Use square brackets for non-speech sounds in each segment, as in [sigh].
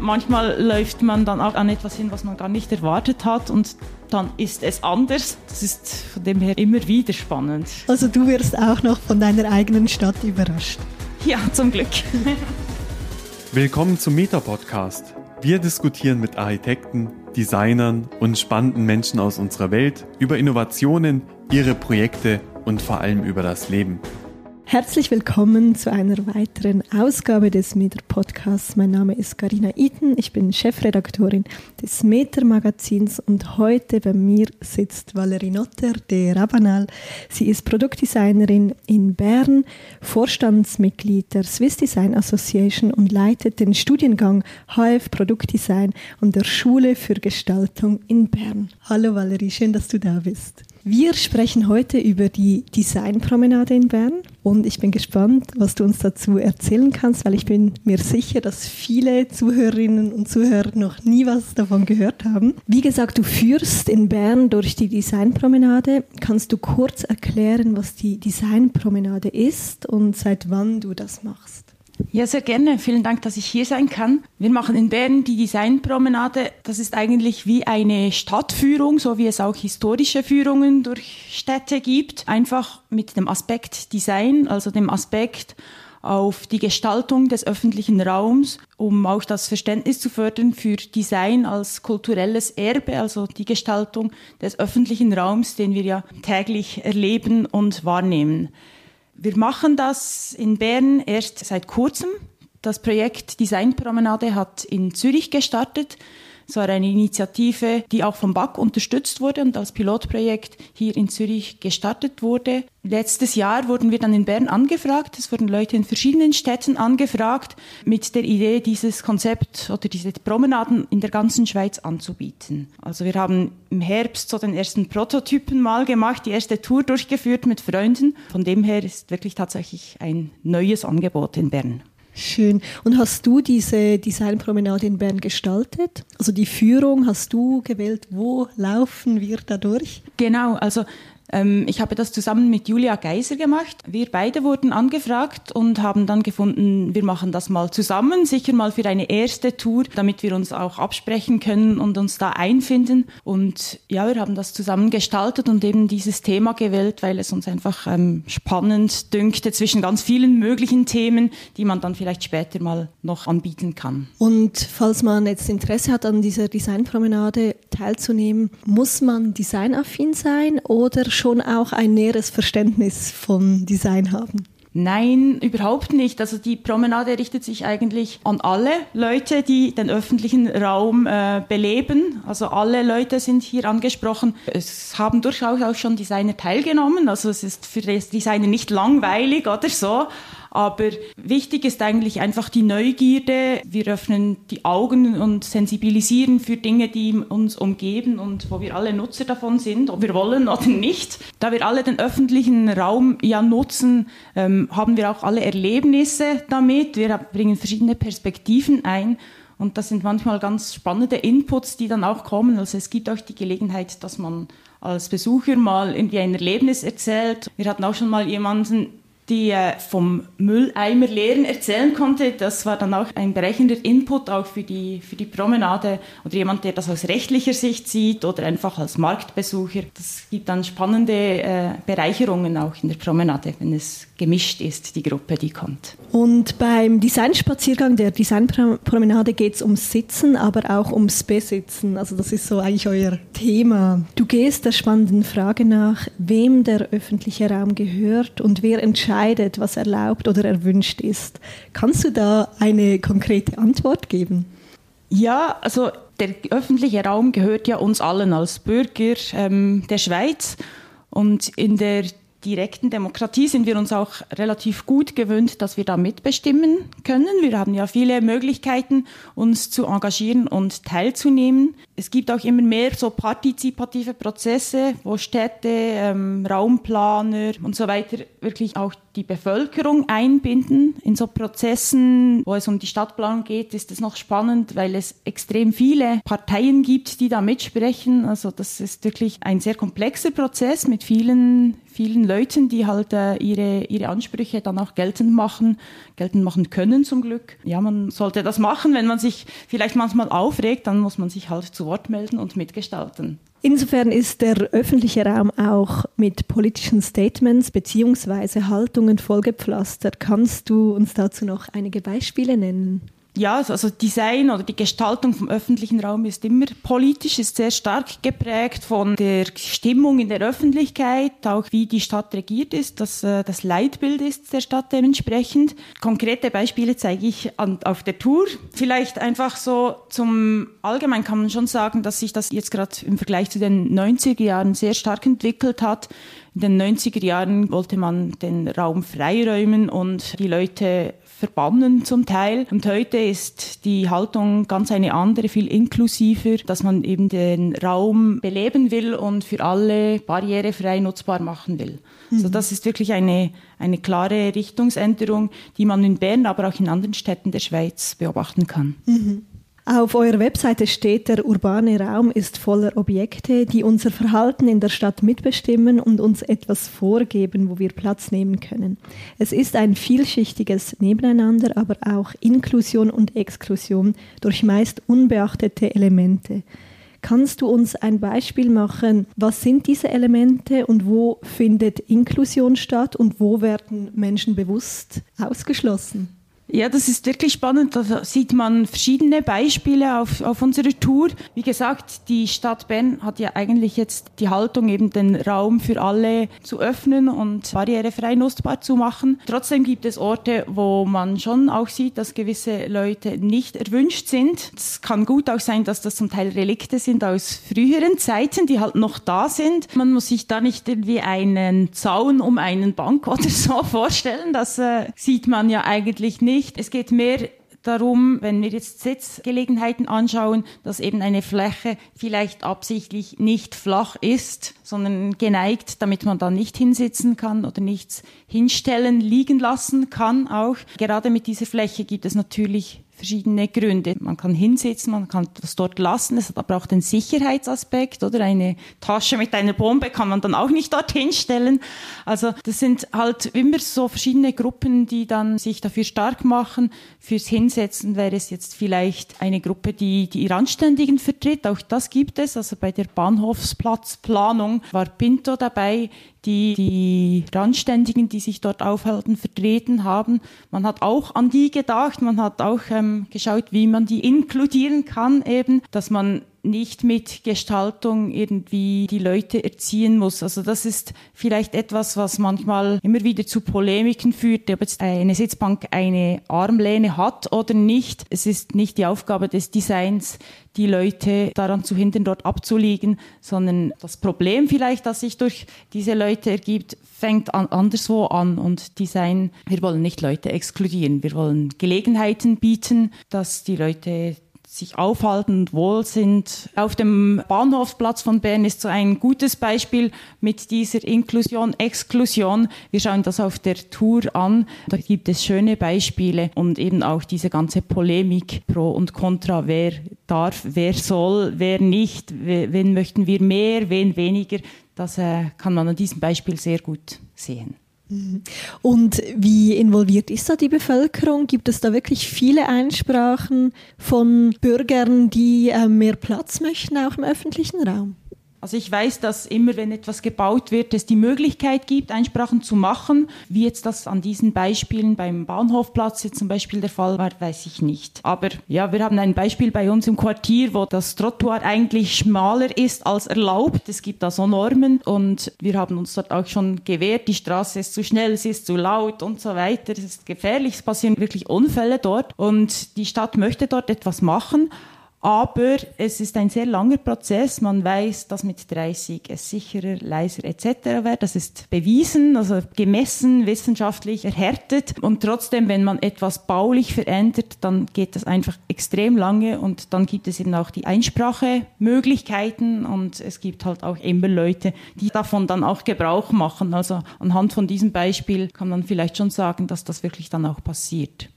manchmal läuft man dann auch an etwas hin, was man gar nicht erwartet hat und dann ist es anders. Das ist von dem her immer wieder spannend. Also du wirst auch noch von deiner eigenen Stadt überrascht. Ja, zum Glück. Willkommen zum Meta-Podcast. Wir diskutieren mit Architekten, Designern und spannenden Menschen aus unserer Welt über Innovationen, ihre Projekte und vor allem über das Leben. Herzlich willkommen zu einer weiteren Ausgabe des Meter Podcasts. Mein Name ist Karina Iten, ich bin Chefredaktorin des Meter Magazins und heute bei mir sitzt Valerie Notter de Rabanal. Sie ist Produktdesignerin in Bern, Vorstandsmitglied der Swiss Design Association und leitet den Studiengang HF Produktdesign an der Schule für Gestaltung in Bern. Hallo Valerie, schön, dass du da bist. Wir sprechen heute über die Designpromenade in Bern und ich bin gespannt, was du uns dazu erzählen kannst, weil ich bin mir sicher, dass viele Zuhörerinnen und Zuhörer noch nie was davon gehört haben. Wie gesagt, du führst in Bern durch die Designpromenade. Kannst du kurz erklären, was die Designpromenade ist und seit wann du das machst? Ja, sehr gerne. Vielen Dank, dass ich hier sein kann. Wir machen in Bern die Designpromenade. Das ist eigentlich wie eine Stadtführung, so wie es auch historische Führungen durch Städte gibt. Einfach mit dem Aspekt Design, also dem Aspekt auf die Gestaltung des öffentlichen Raums, um auch das Verständnis zu fördern für Design als kulturelles Erbe, also die Gestaltung des öffentlichen Raums, den wir ja täglich erleben und wahrnehmen. Wir machen das in Bern erst seit kurzem. Das Projekt Designpromenade hat in Zürich gestartet. Es war eine Initiative, die auch vom BAC unterstützt wurde und als Pilotprojekt hier in Zürich gestartet wurde. Letztes Jahr wurden wir dann in Bern angefragt. Es wurden Leute in verschiedenen Städten angefragt, mit der Idee, dieses Konzept oder diese Promenaden in der ganzen Schweiz anzubieten. Also wir haben im Herbst so den ersten Prototypen mal gemacht, die erste Tour durchgeführt mit Freunden. Von dem her ist wirklich tatsächlich ein neues Angebot in Bern. Schön. Und hast du diese Designpromenade in Bern gestaltet? Also die Führung hast du gewählt? Wo laufen wir da durch? Genau, also ich habe das zusammen mit Julia Geiser gemacht. Wir beide wurden angefragt und haben dann gefunden, wir machen das mal zusammen, sicher mal für eine erste Tour, damit wir uns auch absprechen können und uns da einfinden. Und ja, wir haben das zusammen gestaltet und eben dieses Thema gewählt, weil es uns einfach ähm, spannend dünkte zwischen ganz vielen möglichen Themen, die man dann vielleicht später mal noch anbieten kann. Und falls man jetzt Interesse hat, an dieser Designpromenade teilzunehmen, muss man designaffin sein oder schon auch ein näheres Verständnis von Design haben? Nein, überhaupt nicht. Also die Promenade richtet sich eigentlich an alle Leute, die den öffentlichen Raum äh, beleben. Also alle Leute sind hier angesprochen. Es haben durchaus auch schon Designer teilgenommen. Also es ist für Designer nicht langweilig oder so. Aber wichtig ist eigentlich einfach die Neugierde. Wir öffnen die Augen und sensibilisieren für Dinge, die uns umgeben und wo wir alle Nutzer davon sind, ob wir wollen oder nicht. Da wir alle den öffentlichen Raum ja nutzen, ähm, haben wir auch alle Erlebnisse damit. Wir bringen verschiedene Perspektiven ein. Und das sind manchmal ganz spannende Inputs, die dann auch kommen. Also es gibt auch die Gelegenheit, dass man als Besucher mal irgendwie ein Erlebnis erzählt. Wir hatten auch schon mal jemanden, die äh, vom Mülleimer leeren erzählen konnte. Das war dann auch ein berechnender Input auch für die, für die Promenade oder jemand, der das aus rechtlicher Sicht sieht oder einfach als Marktbesucher. Das gibt dann spannende äh, Bereicherungen auch in der Promenade, wenn es gemischt ist, die Gruppe, die kommt. Und beim Designspaziergang der Designpromenade geht es ums Sitzen, aber auch ums Besitzen. Also das ist so eigentlich euer Thema. Du gehst der spannenden Frage nach, wem der öffentliche Raum gehört und wer entscheidet, was erlaubt oder erwünscht ist. Kannst du da eine konkrete Antwort geben? Ja, also der öffentliche Raum gehört ja uns allen als Bürger ähm, der Schweiz. Und in der direkten Demokratie sind wir uns auch relativ gut gewöhnt, dass wir da mitbestimmen können. Wir haben ja viele Möglichkeiten, uns zu engagieren und teilzunehmen. Es gibt auch immer mehr so partizipative Prozesse, wo Städte, ähm, Raumplaner und so weiter wirklich auch die Bevölkerung einbinden. In so Prozessen, wo es um die Stadtplanung geht, ist es noch spannend, weil es extrem viele Parteien gibt, die da mitsprechen. Also das ist wirklich ein sehr komplexer Prozess mit vielen, vielen Leuten, die halt äh, ihre, ihre Ansprüche dann auch geltend machen, geltend machen können zum Glück. Ja, man sollte das machen. Wenn man sich vielleicht manchmal aufregt, dann muss man sich halt zu Wort melden und mitgestalten. Insofern ist der öffentliche Raum auch mit politischen Statements bzw. Haltungen vollgepflastert. Kannst du uns dazu noch einige Beispiele nennen? Ja, also Design oder die Gestaltung vom öffentlichen Raum ist immer politisch, ist sehr stark geprägt von der Stimmung in der Öffentlichkeit, auch wie die Stadt regiert ist, dass äh, das Leitbild ist der Stadt dementsprechend. Konkrete Beispiele zeige ich an, auf der Tour. Vielleicht einfach so zum Allgemein kann man schon sagen, dass sich das jetzt gerade im Vergleich zu den 90er Jahren sehr stark entwickelt hat. In den 90er Jahren wollte man den Raum freiräumen und die Leute verbannen zum Teil. Und heute ist die Haltung ganz eine andere, viel inklusiver, dass man eben den Raum beleben will und für alle barrierefrei nutzbar machen will. Mhm. Also das ist wirklich eine, eine klare Richtungsänderung, die man in Bern, aber auch in anderen Städten der Schweiz beobachten kann. Mhm. Auf eurer Webseite steht, der urbane Raum ist voller Objekte, die unser Verhalten in der Stadt mitbestimmen und uns etwas vorgeben, wo wir Platz nehmen können. Es ist ein vielschichtiges Nebeneinander, aber auch Inklusion und Exklusion durch meist unbeachtete Elemente. Kannst du uns ein Beispiel machen, was sind diese Elemente und wo findet Inklusion statt und wo werden Menschen bewusst ausgeschlossen? Ja, das ist wirklich spannend. Da sieht man verschiedene Beispiele auf, auf unserer Tour. Wie gesagt, die Stadt Bern hat ja eigentlich jetzt die Haltung, eben den Raum für alle zu öffnen und barrierefrei nutzbar zu machen. Trotzdem gibt es Orte, wo man schon auch sieht, dass gewisse Leute nicht erwünscht sind. Es kann gut auch sein, dass das zum Teil Relikte sind aus früheren Zeiten, die halt noch da sind. Man muss sich da nicht irgendwie einen Zaun um einen Bank oder so [laughs] vorstellen. Das äh, sieht man ja eigentlich nicht nicht. Es geht mehr darum, wenn wir jetzt Sitzgelegenheiten anschauen, dass eben eine Fläche vielleicht absichtlich nicht flach ist, sondern geneigt, damit man da nicht hinsitzen kann oder nichts hinstellen, liegen lassen kann auch. Gerade mit dieser Fläche gibt es natürlich verschiedene Gründe. Man kann hinsitzen, man kann das dort lassen. Es hat aber auch den Sicherheitsaspekt, oder? Eine Tasche mit einer Bombe kann man dann auch nicht dorthin stellen. Also, das sind halt immer so verschiedene Gruppen, die dann sich dafür stark machen. Fürs Hinsetzen wäre es jetzt vielleicht eine Gruppe, die die Randständigen vertritt. Auch das gibt es. Also bei der Bahnhofsplatzplanung war Pinto dabei, die die Randständigen, die sich dort aufhalten, vertreten haben. Man hat auch an die gedacht, man hat auch ähm, geschaut, wie man die inkludieren kann eben, dass man nicht mit Gestaltung irgendwie die Leute erziehen muss. Also das ist vielleicht etwas, was manchmal immer wieder zu Polemiken führt, ob jetzt eine Sitzbank eine Armlehne hat oder nicht. Es ist nicht die Aufgabe des Designs, die Leute daran zu hindern, dort abzuliegen, sondern das Problem vielleicht, das sich durch diese Leute ergibt, fängt an, anderswo an und Design, wir wollen nicht Leute exkludieren, wir wollen Gelegenheiten bieten, dass die Leute sich aufhalten und wohl sind. Auf dem Bahnhofsplatz von Bern ist so ein gutes Beispiel mit dieser Inklusion, Exklusion. Wir schauen das auf der Tour an. Da gibt es schöne Beispiele und eben auch diese ganze Polemik pro und contra, wer darf, wer soll, wer nicht, wen möchten wir mehr, wen weniger. Das äh, kann man an diesem Beispiel sehr gut sehen. Und wie involviert ist da die Bevölkerung? Gibt es da wirklich viele Einsprachen von Bürgern, die äh, mehr Platz möchten, auch im öffentlichen Raum? Also ich weiß, dass immer, wenn etwas gebaut wird, es die Möglichkeit gibt, Einsprachen zu machen. Wie jetzt das an diesen Beispielen beim Bahnhofplatz jetzt zum Beispiel der Fall war, weiß ich nicht. Aber ja, wir haben ein Beispiel bei uns im Quartier, wo das Trottoir eigentlich schmaler ist als erlaubt. Es gibt da so Normen und wir haben uns dort auch schon gewehrt, die Straße ist zu schnell, sie ist zu laut und so weiter. Es ist gefährlich, es passieren wirklich Unfälle dort und die Stadt möchte dort etwas machen Aber es ist ein sehr langer Prozess. Man weiß, dass mit 30 es sicherer, leiser etc. wird. Das ist bewiesen, also gemessen, wissenschaftlich erhärtet. Und trotzdem, wenn man etwas baulich verändert, dann geht das einfach extrem lange und dann gibt es eben auch die Einsprachemöglichkeiten und es gibt halt auch immer Leute, die davon dann auch Gebrauch machen. Also anhand von diesem Beispiel kann man vielleicht schon sagen, dass das wirklich dann auch passiert.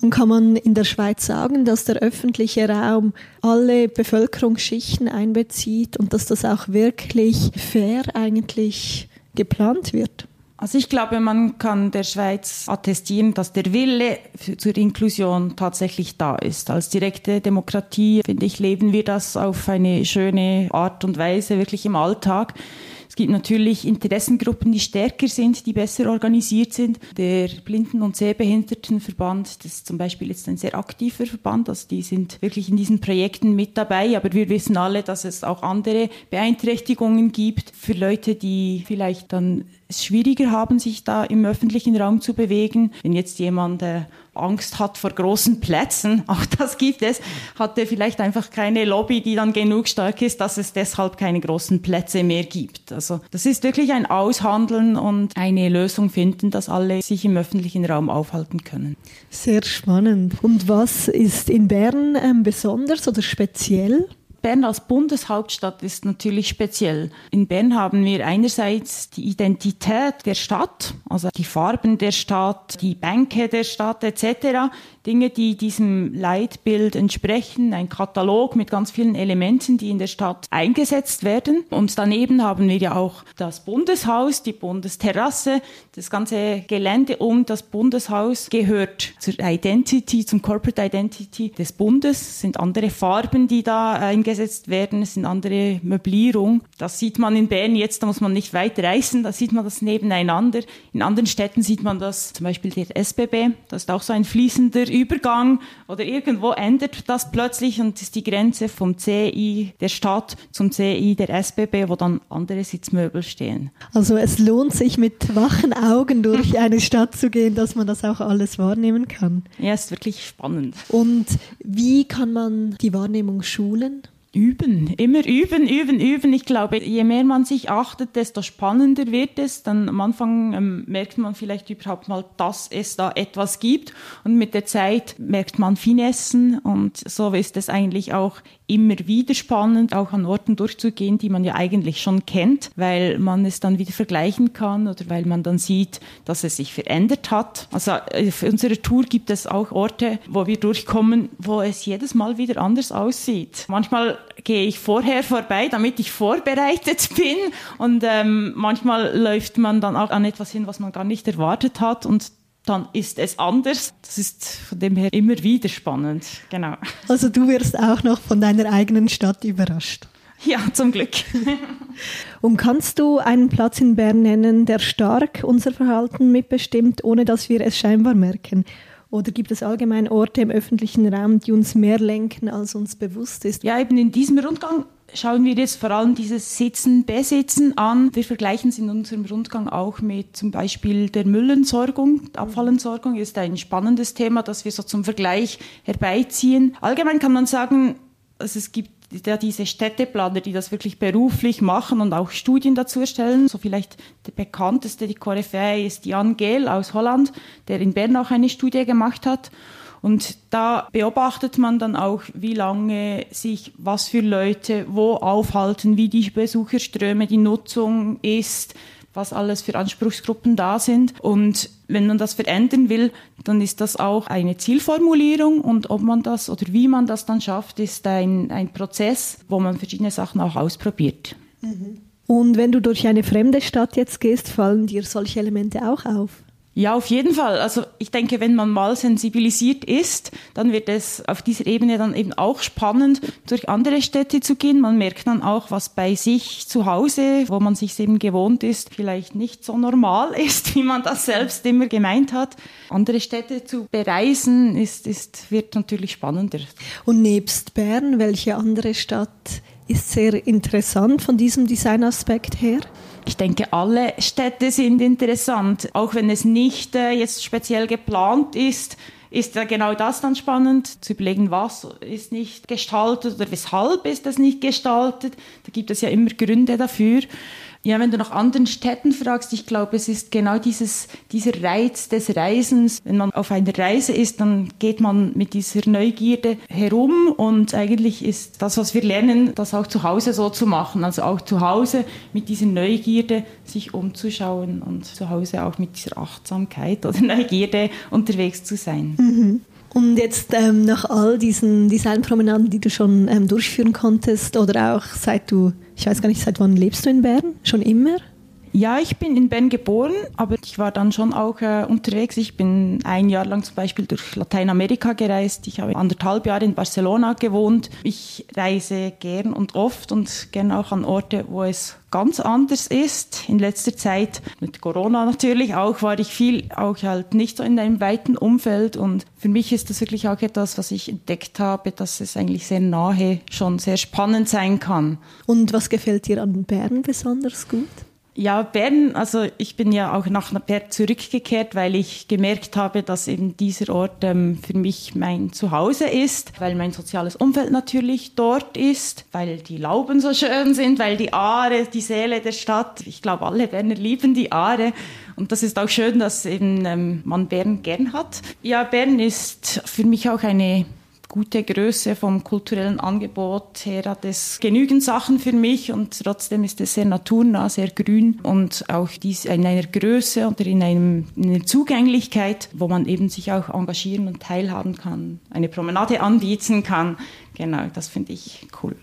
Und kann man in der Schweiz sagen, dass der öffentliche Raum alle Bevölkerungsschichten einbezieht und dass das auch wirklich fair eigentlich geplant wird? Also ich glaube, man kann der Schweiz attestieren, dass der Wille zur Inklusion tatsächlich da ist. Als direkte Demokratie, finde ich, leben wir das auf eine schöne Art und Weise, wirklich im Alltag. Es gibt natürlich Interessengruppen, die stärker sind, die besser organisiert sind. Der Blinden- und Sehbehindertenverband, das ist zum Beispiel jetzt ein sehr aktiver Verband, also die sind wirklich in diesen Projekten mit dabei, aber wir wissen alle, dass es auch andere Beeinträchtigungen gibt für Leute, die vielleicht dann es schwieriger haben, sich da im öffentlichen Raum zu bewegen. Wenn jetzt jemand äh, Angst hat vor großen Plätzen, [laughs] auch das gibt es, hat er vielleicht einfach keine Lobby, die dann genug stark ist, dass es deshalb keine großen Plätze mehr gibt. Also das ist wirklich ein Aushandeln und eine Lösung finden, dass alle sich im öffentlichen Raum aufhalten können. Sehr spannend. Und was ist in Bern ähm, besonders oder speziell? Bern als Bundeshauptstadt ist natürlich speziell. In Bern haben wir einerseits die Identität der Stadt, also die Farben der Stadt, die Bänke der Stadt etc. Dinge, die diesem Leitbild entsprechen, ein Katalog mit ganz vielen Elementen, die in der Stadt eingesetzt werden. Und daneben haben wir ja auch das Bundeshaus, die Bundesterrasse, das ganze Gelände um das Bundeshaus gehört zur Identity, zum Corporate Identity des Bundes, es sind andere Farben, die da eingesetzt werden, es sind andere Möblierung. Das sieht man in Bern jetzt, da muss man nicht weit reisen, da sieht man das nebeneinander. In anderen Städten sieht man das, zum Beispiel der SBB, das ist auch so ein fließender Übergang oder irgendwo ändert das plötzlich und ist die Grenze vom CI der Stadt zum CI der SBB, wo dann andere Sitzmöbel stehen. Also es lohnt sich mit wachen Augen durch [laughs] eine Stadt zu gehen, dass man das auch alles wahrnehmen kann. Ja, ist wirklich spannend. Und wie kann man die Wahrnehmung schulen? Üben, immer üben, üben, üben. Ich glaube, je mehr man sich achtet, desto spannender wird es. Dann am Anfang ähm, merkt man vielleicht überhaupt mal, dass es da etwas gibt. Und mit der Zeit merkt man Finessen. Und so ist es eigentlich auch immer wieder spannend, auch an Orten durchzugehen, die man ja eigentlich schon kennt, weil man es dann wieder vergleichen kann oder weil man dann sieht, dass es sich verändert hat. Also äh, für unsere Tour gibt es auch Orte, wo wir durchkommen, wo es jedes Mal wieder anders aussieht. Manchmal gehe ich vorher vorbei, damit ich vorbereitet [laughs] bin und ähm, manchmal läuft man dann auch an etwas hin, was man gar nicht erwartet hat und dann ist es anders. Das ist von dem her immer wieder spannend. Genau. [laughs] Also du wirst auch noch von deiner eigenen Stadt überrascht. Ja, zum Glück. [laughs] Und kannst du einen Platz in Bern nennen, der stark unser Verhalten mitbestimmt, ohne dass wir es scheinbar merken? Oder gibt es allgemein Orte im öffentlichen Raum, die uns mehr lenken, als uns bewusst ist? Ja, eben in diesem Rundgang schauen wir jetzt vor allem dieses Sitzen, Besitzen an. Wir vergleichen es in unserem Rundgang auch mit zum Beispiel der Müllentsorgung. Abfallentsorgung ist ein spannendes Thema, das wir so zum Vergleich herbeiziehen. Allgemein kann man sagen, also es gibt ja diese Städteplaner, die das wirklich beruflich machen und auch Studien dazu erstellen. So vielleicht der bekannteste, die Koryphäe ist Jan Gehl aus Holland, der in Bern auch eine Studie gemacht hat. Und da beobachtet man dann auch, wie lange sich was für Leute wo aufhalten, wie die Besucherströme, die Nutzung ist, was alles für Anspruchsgruppen da sind. Und wenn man das verändern will, dann ist das auch eine Zielformulierung und ob man das oder wie man das dann schafft, ist ein, ein Prozess, wo man verschiedene Sachen auch ausprobiert. Mhm. Und wenn du durch eine fremde Stadt jetzt gehst, fallen dir solche Elemente auch auf? Ja, auf jeden Fall. Also ich denke, wenn man mal sensibilisiert ist, dann wird es auf dieser Ebene dann eben auch spannend, durch andere Städte zu gehen. Man merkt dann auch, was bei sich zu Hause, wo man sich eben gewohnt ist, vielleicht nicht so normal [laughs] ist, wie man das selbst immer gemeint hat. Andere Städte zu bereisen, ist, ist, wird natürlich spannender. Und nebst Bern, welche andere Stadt ist sehr interessant von diesem Designaspekt her? Ich denke, alle Städte sind interessant, auch wenn es nicht äh, jetzt speziell geplant ist ist da genau das dann spannend, zu überlegen, was ist nicht gestaltet oder weshalb ist das nicht gestaltet. Da gibt es ja immer Gründe dafür. Ja, wenn du nach anderen Städten fragst, ich glaube, es ist genau dieses, dieser Reiz des Reisens. Wenn man auf einer Reise ist, dann geht man mit dieser Neugierde herum und eigentlich ist das, was wir lernen, das auch zu Hause so zu machen. Also auch zu Hause mit dieser Neugierde sich umzuschauen und zu Hause auch mit dieser Achtsamkeit oder [laughs] Neugierde unterwegs zu sein. Mhm. Und jetzt ähm, nach all diesen Designpromenaden, die du schon ähm, durchführen konntest oder auch seit du ich weiß gar nicht, seit wann lebst du in Bern? Schon immer? Ja, ich bin in Bern geboren, aber ich war dann schon auch äh, unterwegs. Ich bin ein Jahr lang zum Beispiel durch Lateinamerika gereist. Ich habe anderthalb Jahre in Barcelona gewohnt. Ich reise gern und oft und gern auch an Orte, wo es ganz anders ist. In letzter Zeit mit Corona natürlich auch war ich viel auch halt nicht so in einem weiten Umfeld und für mich ist das wirklich auch etwas, was ich entdeckt habe, dass es eigentlich sehr nahe schon sehr spannend sein kann. Und was gefällt dir an Bern besonders gut? Ja, Bern, also ich bin ja auch nach Bern zurückgekehrt, weil ich gemerkt habe, dass eben dieser Ort ähm, für mich mein Zuhause ist, weil mein soziales Umfeld natürlich dort ist, weil die Lauben so schön sind, weil die Aare, die Seele der Stadt, ich glaube alle Berner lieben die Aare und das ist auch schön, dass eben ähm, man Bern gern hat. Ja, Bern ist für mich auch eine gute Größe vom kulturellen Angebot her hat es genügend Sachen für mich und trotzdem ist es sehr naturnah, sehr grün und auch dies in einer Größe oder in, einem, in einer Zugänglichkeit, wo man eben sich auch engagieren und teilhaben kann, eine Promenade anbieten kann. Genau, das finde ich cool.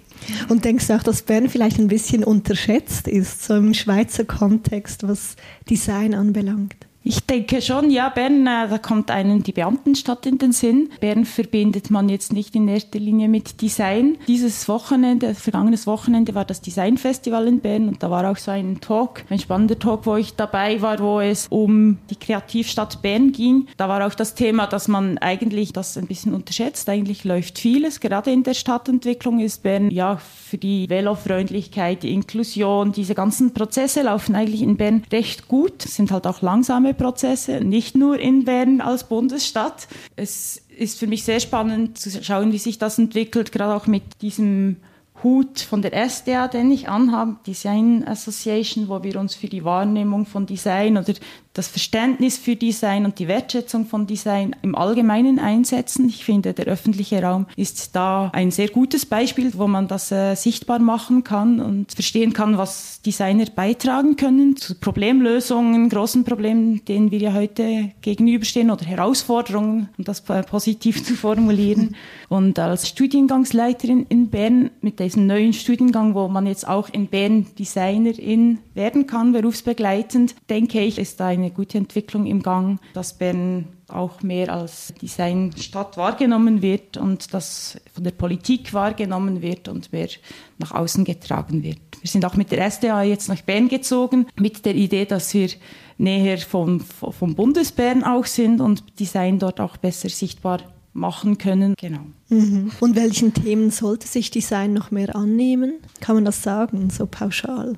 Und denkst du auch, dass Bern vielleicht ein bisschen unterschätzt ist, so im Schweizer Kontext, was Design anbelangt? Ich denke schon, ja, Bern, äh, da kommt einem die Beamtenstadt in den Sinn. Bern verbindet man jetzt nicht in erster Linie mit Design. Dieses Wochenende, vergangenes Wochenende war das Designfestival in Bern und da war auch so ein Talk, ein spannender Talk, wo ich dabei war, wo es um die Kreativstadt Bern ging. Da war auch das Thema, dass man eigentlich das ein bisschen unterschätzt. Eigentlich läuft vieles. Gerade in der Stadtentwicklung ist Bern ja für die Velofreundlichkeit, die Inklusion, diese ganzen Prozesse laufen eigentlich in Bern recht gut, sind halt auch langsame Aufnahmeprozesse, nicht nur in Bern als Bundesstadt. Es ist für mich sehr spannend zu schauen, wie sich das entwickelt, gerade auch mit diesem Hut von der SDA, den ich anhabe, Design Association, wo wir uns für die Wahrnehmung von Design oder das Verständnis für Design und die Wertschätzung von Design im Allgemeinen einsetzen. Ich finde, der öffentliche Raum ist da ein sehr gutes Beispiel, wo man das äh, sichtbar machen kann und verstehen kann, was Designer beitragen können zu Problemlösungen, großen Problemen, denen wir ja heute gegenüberstehen oder Herausforderungen, um das positiv zu formulieren. [laughs] Und als Studiengangsleiterin in Bern mit diesem neuen Studiengang, wo man jetzt auch in Bern Designerin werden kann, berufsbegleitend, denke ich, ist da eine gute Entwicklung im Gang, dass Bern auch mehr als Designstadt wahrgenommen wird und das von der Politik wahrgenommen wird und mehr nach außen getragen wird. Wir sind auch mit der SDA jetzt nach Bern gezogen, mit der Idee, dass wir näher vom, vom Bundesbern auch sind und Design dort auch besser sichtbar machen können. Genau. Mhm. Und welchen Themen sollte sich Design noch mehr annehmen? Kann man das sagen, so pauschal?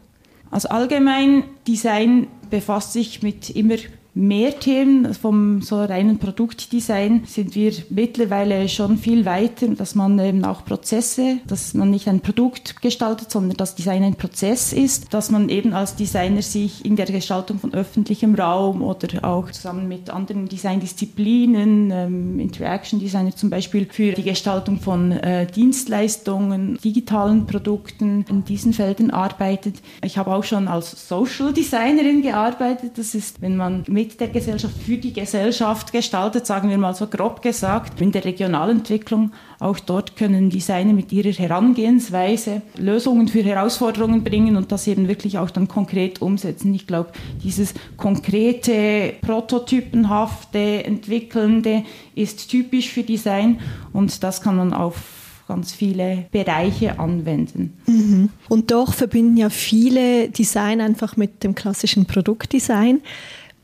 Also allgemein Design befasst sich mit immer mehr Themen. Vom so reinen Produktdesign sind wir mittlerweile schon viel weiter, dass man eben auch Prozesse, dass man nicht ein Produkt gestaltet, sondern dass Design ein Prozess ist, dass man eben als Designer sich in der Gestaltung von öffentlichem Raum oder auch zusammen mit anderen Designdisziplinen, ähm, Interaction Designer zum Beispiel, für die Gestaltung von äh, Dienstleistungen, digitalen Produkten in diesen Feldern arbeitet. Ich habe auch schon als Social Designerin gearbeitet. Das ist, wenn man mit mit der Gesellschaft, für die Gesellschaft gestaltet, sagen wir mal so grob gesagt. In der Regionalentwicklung, auch dort können Designer mit ihrer Herangehensweise Lösungen für Herausforderungen bringen und das eben wirklich auch dann konkret umsetzen. Ich glaube, dieses konkrete, prototypenhafte, entwickelnde ist typisch für Design und das kann man auf ganz viele Bereiche anwenden. Mhm. Und doch verbinden ja viele Design einfach mit dem klassischen Produktdesign.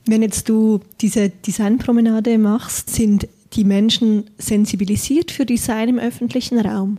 Wenn jetzt du diese Designpromenade machst, sind die Menschen sensibilisiert für Design im öffentlichen Raum?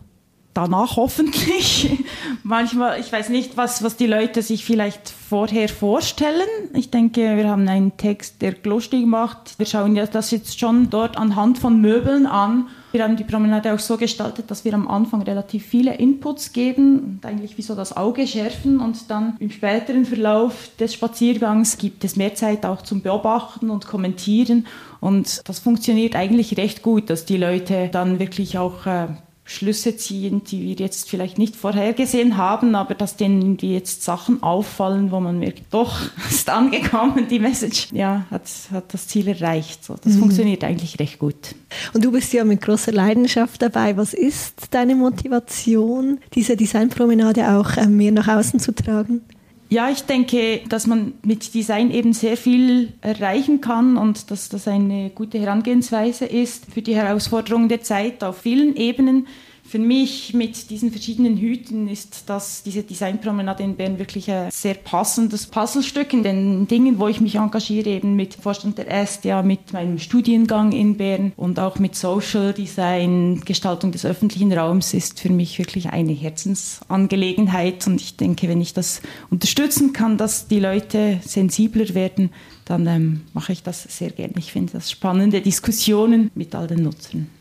Danach hoffentlich. [laughs] Manchmal, ich weiß nicht, was, was die Leute sich vielleicht vorher vorstellen. Ich denke, wir haben einen Text, der lustig macht. Wir schauen ja das jetzt schon dort anhand von Möbeln an. Wir haben die Promenade auch so gestaltet, dass wir am Anfang relativ viele Inputs geben und eigentlich wie so das Auge schärfen und dann im späteren Verlauf des Spaziergangs gibt es mehr Zeit auch zum Beobachten und Kommentieren und das funktioniert eigentlich recht gut, dass die Leute dann wirklich auch äh, Schlüsse ziehen, die wir jetzt vielleicht nicht vorhergesehen haben, aber dass denen irgendwie jetzt Sachen auffallen, wo man merkt, doch, [laughs] ist angekommen, die Message, ja, hat, hat das Ziel erreicht. So, das mhm. funktioniert eigentlich recht gut. Und du bist ja mit großer Leidenschaft dabei. Was ist deine Motivation, diese Designpromenade auch äh, mehr nach außen zu tragen? Ja, ich denke, dass man mit Design eben sehr viel erreichen kann und dass das eine gute Herangehensweise ist für die Herausforderungen der Zeit auf vielen Ebenen für mich mit diesen verschiedenen Hüten ist das, diese Designpromenade in Bern wirklich ein sehr passendes Puzzlestück in den Dingen, wo ich mich engagiere, eben mit Vorstand der SDA, mit meinem Studiengang in Bern und auch mit Social Design, Gestaltung des öffentlichen Raums ist für mich wirklich eine Herzensangelegenheit und ich denke, wenn ich das unterstützen kann, dass die Leute sensibler werden, dann ähm, mache ich das sehr gerne. Ich finde das spannende Diskussionen mit all den Nutzern.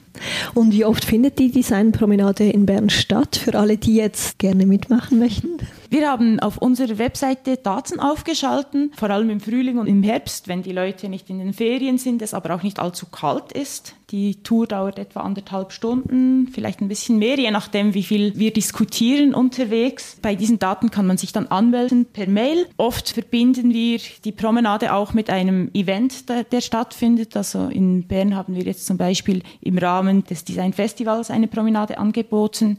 Und wie oft findet die Designpromenade in Bern statt, für alle, die jetzt gerne mitmachen möchten? Wir haben auf unserer Webseite Daten aufgeschalten, vor allem im Frühling und im Herbst, wenn die Leute nicht in den Ferien sind, es aber auch nicht allzu kalt ist. Die Tour dauert etwa anderthalb Stunden, vielleicht ein bisschen mehr, je nachdem, wie viel wir diskutieren unterwegs. Bei diesen Daten kann man sich dann anmelden per Mail. Oft verbinden wir die Promenade auch mit einem Event, der, der stattfindet. Also in Bern haben wir jetzt zum Beispiel im Rahmen des Design Festivals eine Promenade angeboten.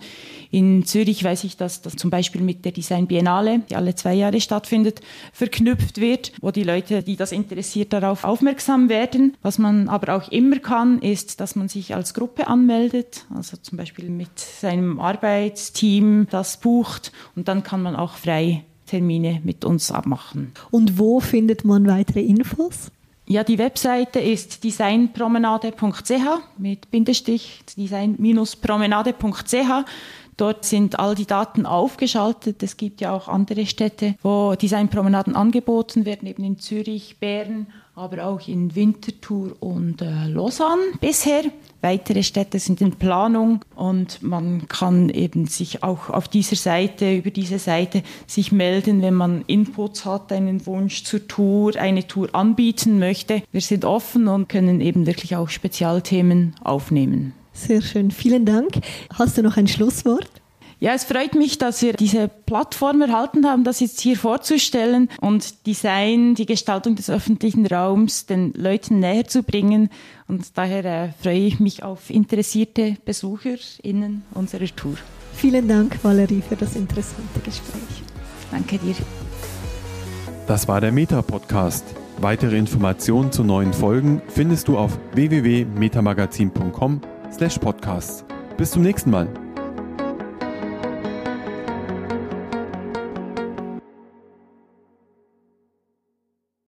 In Zürich weiß ich, dass das zum Beispiel mit der Design Biennale, die alle zwei Jahre stattfindet, verknüpft wird, wo die Leute, die das interessiert, darauf aufmerksam werden. Was man aber auch immer kann, ist, dass man sich als Gruppe anmeldet, also zum Beispiel mit seinem Arbeitsteam das bucht und dann kann man auch frei Termine mit uns abmachen. Und wo findet man weitere Infos? Ja, die Webseite ist designpromenade.ch mit Bindestrich design-promenade.ch. Dort sind all die Daten aufgeschaltet. Es gibt ja auch andere Städte, wo Designpromenaden angeboten werden, eben in Zürich, Bern, aber auch in Winterthur und äh, Lausanne bisher. Weitere Städte sind in Planung und man kann eben sich auch auf dieser Seite, über diese Seite sich melden, wenn man Inputs hat, einen Wunsch zur Tour, eine Tour anbieten möchte. Wir sind offen und können eben wirklich auch Spezialthemen aufnehmen. Sehr schön, vielen Dank. Hast du noch ein Schlusswort? Ja, es freut mich, dass wir diese Plattform erhalten haben, das jetzt hier vorzustellen und Design, die Gestaltung des öffentlichen Raums den Leuten näher zu bringen. Und daher äh, freue ich mich auf interessierte BesucherInnen unserer Tour. Vielen Dank, Valerie, für das interessante Gespräch. Danke dir. Das war der Meta-Podcast. Weitere Informationen zu neuen Folgen findest du auf www.metamagazin.com slash podcasts. Bis zum nächsten Mal.